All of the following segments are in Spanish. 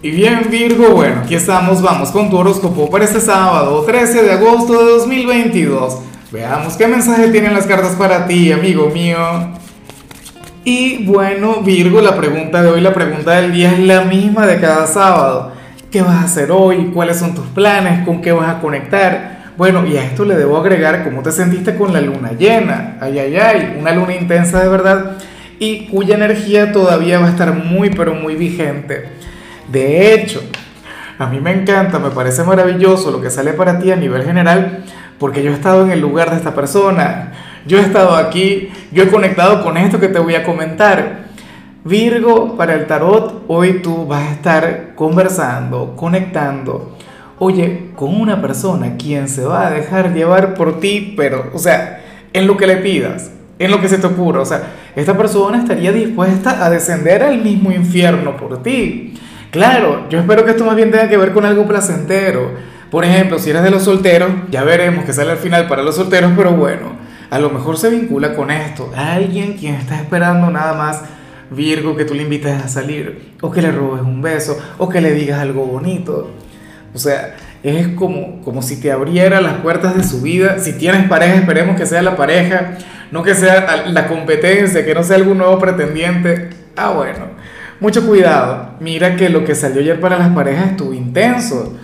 Y bien Virgo, bueno, aquí estamos, vamos con tu horóscopo para este sábado 13 de agosto de 2022. Veamos qué mensaje tienen las cartas para ti, amigo mío. Y bueno, Virgo, la pregunta de hoy, la pregunta del día es la misma de cada sábado. ¿Qué vas a hacer hoy? ¿Cuáles son tus planes? ¿Con qué vas a conectar? Bueno, y a esto le debo agregar cómo te sentiste con la luna llena. Ay, ay, ay, una luna intensa de verdad y cuya energía todavía va a estar muy, pero muy vigente. De hecho, a mí me encanta, me parece maravilloso lo que sale para ti a nivel general, porque yo he estado en el lugar de esta persona, yo he estado aquí, yo he conectado con esto que te voy a comentar. Virgo, para el tarot, hoy tú vas a estar conversando, conectando, oye, con una persona quien se va a dejar llevar por ti, pero, o sea, en lo que le pidas, en lo que se te ocurra, o sea, esta persona estaría dispuesta a descender al mismo infierno por ti. Claro, yo espero que esto más bien tenga que ver con algo placentero. Por ejemplo, si eres de los solteros, ya veremos que sale al final para los solteros, pero bueno, a lo mejor se vincula con esto. Alguien quien está esperando nada más, Virgo, que tú le invites a salir, o que le robes un beso, o que le digas algo bonito. O sea, es como, como si te abriera las puertas de su vida. Si tienes pareja, esperemos que sea la pareja, no que sea la competencia, que no sea algún nuevo pretendiente. Ah, bueno mucho cuidado. Mira que lo que salió ayer para las parejas estuvo intenso.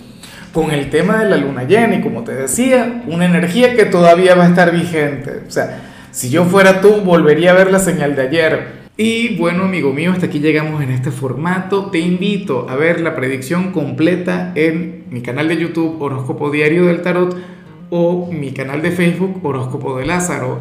Con el tema de la luna llena y como te decía, una energía que todavía va a estar vigente. O sea, si yo fuera tú, volvería a ver la señal de ayer. Y bueno, amigo mío, hasta aquí llegamos en este formato. Te invito a ver la predicción completa en mi canal de YouTube Horóscopo Diario del Tarot o mi canal de Facebook Horóscopo de Lázaro.